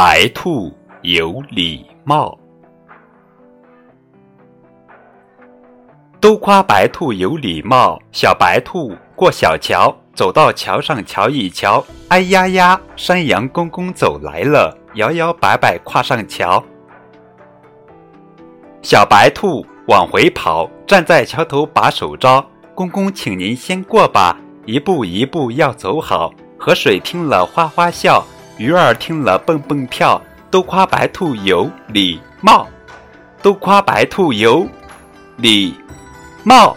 白兔有礼貌。都夸白兔有礼貌。小白兔过小桥，走到桥上瞧一瞧，哎呀呀，山羊公公走来了，摇摇摆摆跨上桥。小白兔往回跑，站在桥头把手招：“公公，请您先过吧，一步一步要走好。”河水听了哗哗笑，鱼儿听了蹦蹦跳，都夸白兔有礼貌，都夸白兔有礼貌。